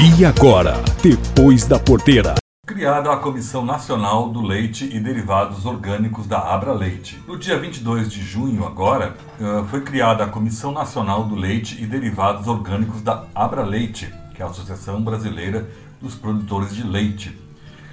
E agora, depois da porteira. Criada a Comissão Nacional do Leite e Derivados Orgânicos da Abra Leite. No dia 22 de junho, agora, eh, foi criada a Comissão Nacional do Leite e Derivados Orgânicos da Abra Leite, que é a Associação Brasileira dos Produtores de Leite,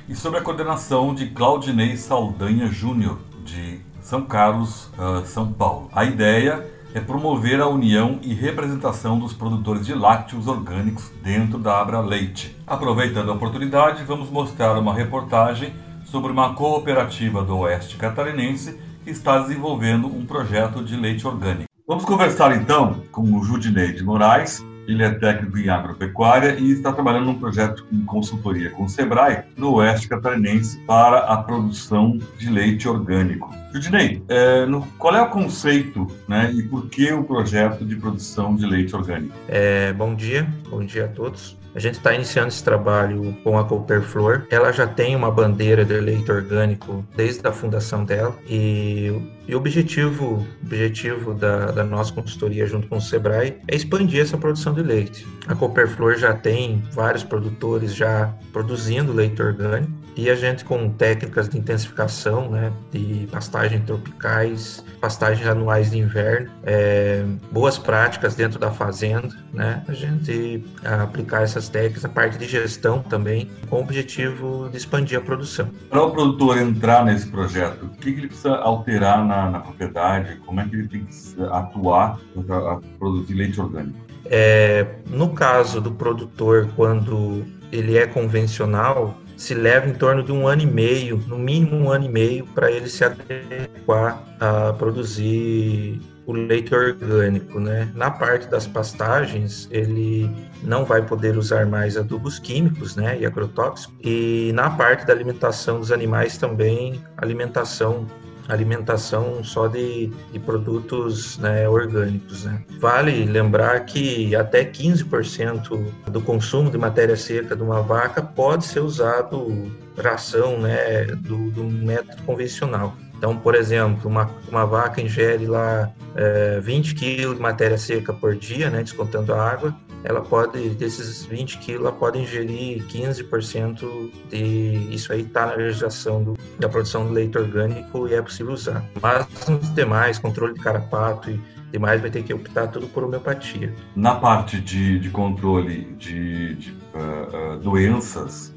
e sob a coordenação de Claudinei Saldanha Júnior, de São Carlos, uh, São Paulo. A ideia é promover a união e representação dos produtores de lácteos orgânicos dentro da Abra Leite. Aproveitando a oportunidade, vamos mostrar uma reportagem sobre uma cooperativa do Oeste Catarinense que está desenvolvendo um projeto de leite orgânico. Vamos conversar então com o Judinei de Moraes, ele é técnico em agropecuária e está trabalhando num projeto de consultoria com o Sebrae no Oeste Catarinense para a produção de leite orgânico. Judinei, é, no, qual é o conceito né, e por que o projeto de produção de leite orgânico? É, bom dia, bom dia a todos. A gente está iniciando esse trabalho com a Cooperflor. Ela já tem uma bandeira de leite orgânico desde a fundação dela e, e o objetivo, objetivo da, da, nossa consultoria junto com o Sebrae é expandir essa produção de leite. A Cooperflor já tem vários produtores já produzindo leite orgânico e a gente com técnicas de intensificação, né, de pastagem tropicais, pastagens anuais de inverno, é, boas práticas dentro da fazenda, né, a gente aplicar essas técnicas, a parte de gestão também, com o objetivo de expandir a produção. Para o produtor entrar nesse projeto, o que ele precisa alterar na, na propriedade? Como é que ele tem que atuar para produzir leite orgânico? É, no caso do produtor, quando ele é convencional, se leva em torno de um ano e meio, no mínimo um ano e meio, para ele se adequar a produzir o leite orgânico, né? Na parte das pastagens, ele não vai poder usar mais adubos químicos, né, e agrotóxicos. E na parte da alimentação dos animais também, alimentação alimentação só de, de produtos né, orgânicos. Né? Vale lembrar que até 15% do consumo de matéria seca de uma vaca pode ser usado ração né, do, do método convencional. Então, por exemplo, uma, uma vaca ingere lá é, 20 quilos de matéria seca por dia, né, descontando a água, ela pode, desses 20 quilos, ela pode ingerir 15% de. Isso aí está na legislação do, da produção de leite orgânico e é possível usar. Mas nos demais, controle de carrapato e demais, vai ter que optar tudo por homeopatia. Na parte de, de controle de, de uh, uh, doenças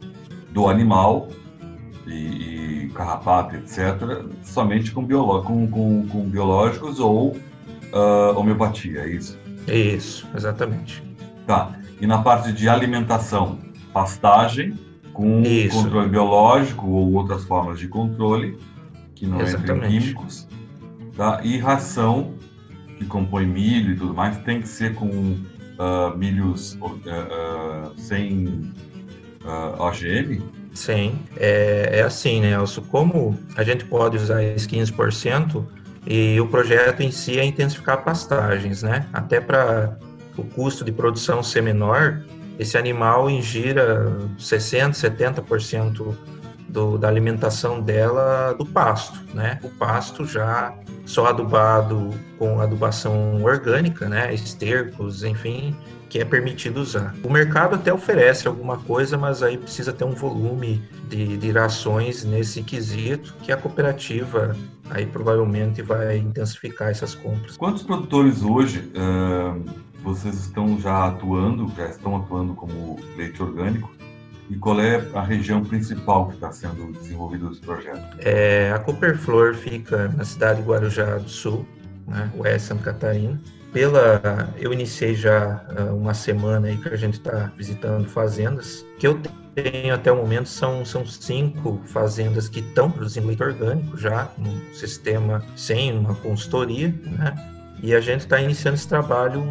do animal, e, e carrapato, etc., somente com, biolo com, com, com biológicos ou uh, homeopatia, é isso? Isso, exatamente. Tá. E na parte de alimentação, pastagem com Isso. controle biológico ou outras formas de controle, que não entram químicos. Tá? E ração, que compõe milho e tudo mais, tem que ser com uh, milhos uh, uh, sem OGM? Sim, é, é assim, né, Elcio? Como a gente pode usar esse 15%, e o projeto em si é intensificar pastagens, né? Até para o custo de produção ser menor, esse animal ingira 60%, 70% do, da alimentação dela do pasto, né? O pasto já só adubado com adubação orgânica, né? Estercos, enfim, que é permitido usar. O mercado até oferece alguma coisa, mas aí precisa ter um volume de, de rações nesse quesito que a cooperativa aí provavelmente vai intensificar essas compras. Quantos produtores hoje uh vocês estão já atuando, já estão atuando como leite orgânico? E qual é a região principal que está sendo desenvolvido esse projeto? É, a Cooperflor fica na cidade de Guarujá do Sul, né, oeste Santa Catarina. Pela, eu iniciei já uh, uma semana aí que a gente está visitando fazendas. Que eu tenho até o momento são, são cinco fazendas que estão produzindo leite orgânico já, no sistema sem uma consultoria, né? E a gente está iniciando esse trabalho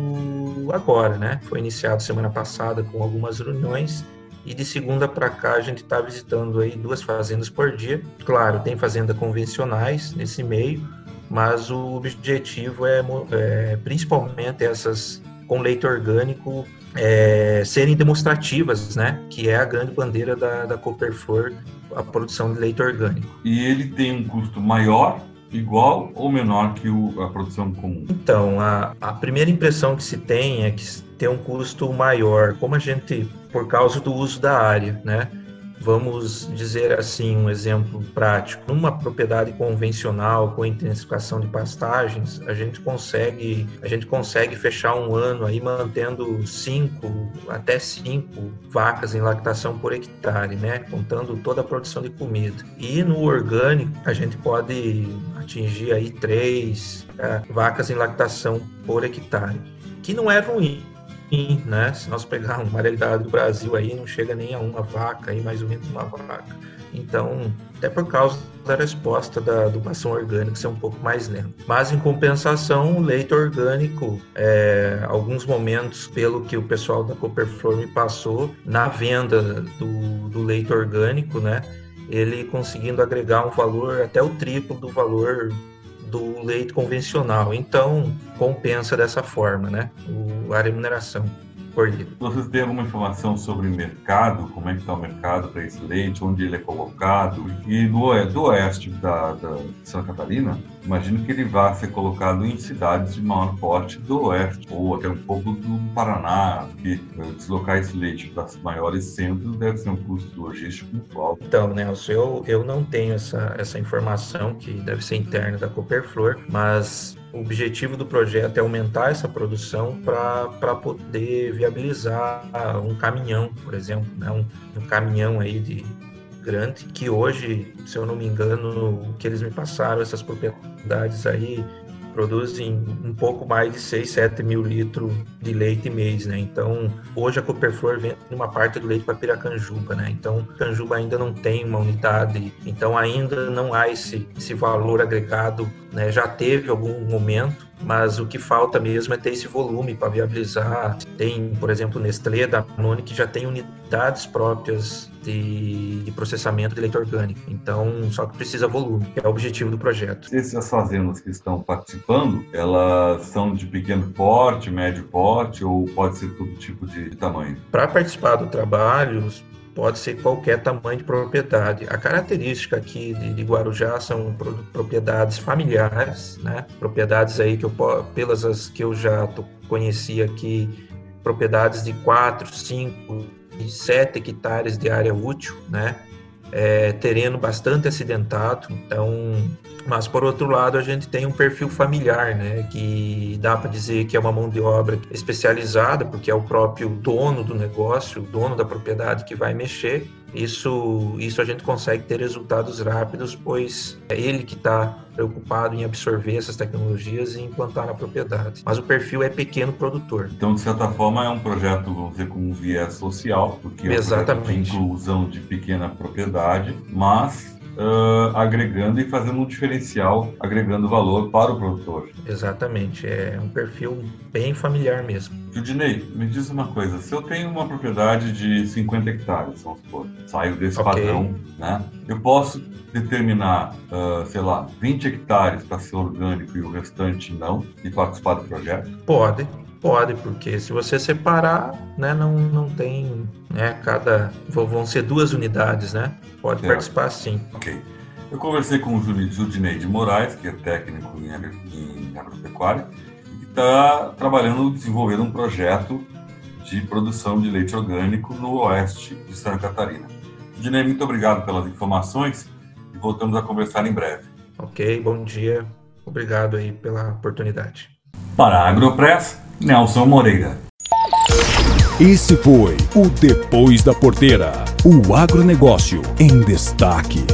agora, né? Foi iniciado semana passada com algumas reuniões e de segunda para cá a gente está visitando aí duas fazendas por dia. Claro, tem fazendas convencionais nesse meio, mas o objetivo é, é principalmente essas com leite orgânico é, serem demonstrativas, né? Que é a grande bandeira da, da Cooperflor, a produção de leite orgânico. E ele tem um custo maior igual ou menor que o, a produção comum? Então, a, a primeira impressão que se tem é que tem um custo maior, como a gente, por causa do uso da área, né? Vamos dizer assim, um exemplo prático. Numa propriedade convencional com intensificação de pastagens, a gente consegue, a gente consegue fechar um ano aí mantendo cinco até cinco vacas em lactação por hectare, né? Contando toda a produção de comida. E no orgânico, a gente pode atingir aí três é, vacas em lactação por hectare, que não é ruim né? Se nós pegarmos uma realidade do Brasil aí, não chega nem a uma vaca, aí mais ou menos uma vaca. Então, até por causa da resposta da adubação orgânica ser um pouco mais lenta. Mas, em compensação, o leite orgânico, é, alguns momentos, pelo que o pessoal da Copperflor me passou, na venda do, do leite orgânico, né? Ele conseguindo agregar um valor até o triplo do valor do leite convencional. Então, compensa dessa forma, né? O, a remuneração por litro. Vocês têm alguma informação sobre mercado? Como é que está o mercado para esse leite? Onde ele é colocado? E do, do oeste da, da Santa Catarina, imagino que ele vá ser colocado em cidades de maior porte do oeste, ou até um pouco do Paraná, porque eh, deslocar esse leite para os maiores centros deve ser um custo logístico muito alto. Então, Nelson, eu, eu não tenho essa, essa informação, que deve ser interna da Copperflor, mas o objetivo do projeto é aumentar essa produção para poder viabilizar um caminhão, por exemplo, né? um, um caminhão aí de grande, que hoje, se eu não me engano, o que eles me passaram, essas propriedades aí, produzem um pouco mais de 6, 7 mil litros de leite mês, né? Então, hoje a Copperflor vende uma parte do leite para Piracanjuba, né? Então, Canjuba ainda não tem uma unidade, então ainda não há esse, esse valor agregado, né? Já teve algum momento, mas o que falta mesmo é ter esse volume para viabilizar. Tem, por exemplo, Nestlé, da Danone, que já tem unidades próprias de, de, processamento de leite orgânico. Então, só que precisa volume, que é o objetivo do projeto. Essas fazendas que estão participando, elas são de pequeno porte, médio porte ou pode ser todo tipo de tamanho? Para participar do trabalho, pode ser qualquer tamanho de propriedade. A característica aqui de, de Guarujá são propriedades familiares, né? Propriedades aí que eu pelas as que eu já conheci aqui, propriedades de 4, 5 e 7 hectares de área útil, né? É, terreno bastante acidentado, então mas por outro lado, a gente tem um perfil familiar, né, que dá para dizer que é uma mão de obra especializada, porque é o próprio dono do negócio, o dono da propriedade que vai mexer. Isso, isso a gente consegue ter resultados rápidos, pois é ele que está preocupado em absorver essas tecnologias e implantar na propriedade. Mas o perfil é pequeno produtor. Então, de certa forma, é um projeto, vamos dizer, com um viés social, porque é um de inclusão de pequena propriedade, mas uh, agregando e fazendo um diferencial, agregando valor para o produtor. Exatamente, é um perfil bem familiar mesmo. Judinei, me diz uma coisa, se eu tenho uma propriedade de 50 hectares, vamos supor, saio desse okay. padrão, né? Eu posso determinar, uh, sei lá, 20 hectares para ser orgânico e o restante não, e participar do projeto? Pode, Pode, porque se você separar, né, não, não tem, né, cada, vão ser duas unidades, né? Pode é. participar sim. Ok. Eu conversei com o Judinei de Moraes, que é técnico em, em agropecuária, e que está trabalhando, desenvolvendo um projeto de produção de leite orgânico no oeste de Santa Catarina. Judinei, muito obrigado pelas informações e voltamos a conversar em breve. Ok, bom dia. Obrigado aí pela oportunidade. Para a Agropress, Nelson Moreira. Esse foi o Depois da Porteira, o agronegócio em destaque.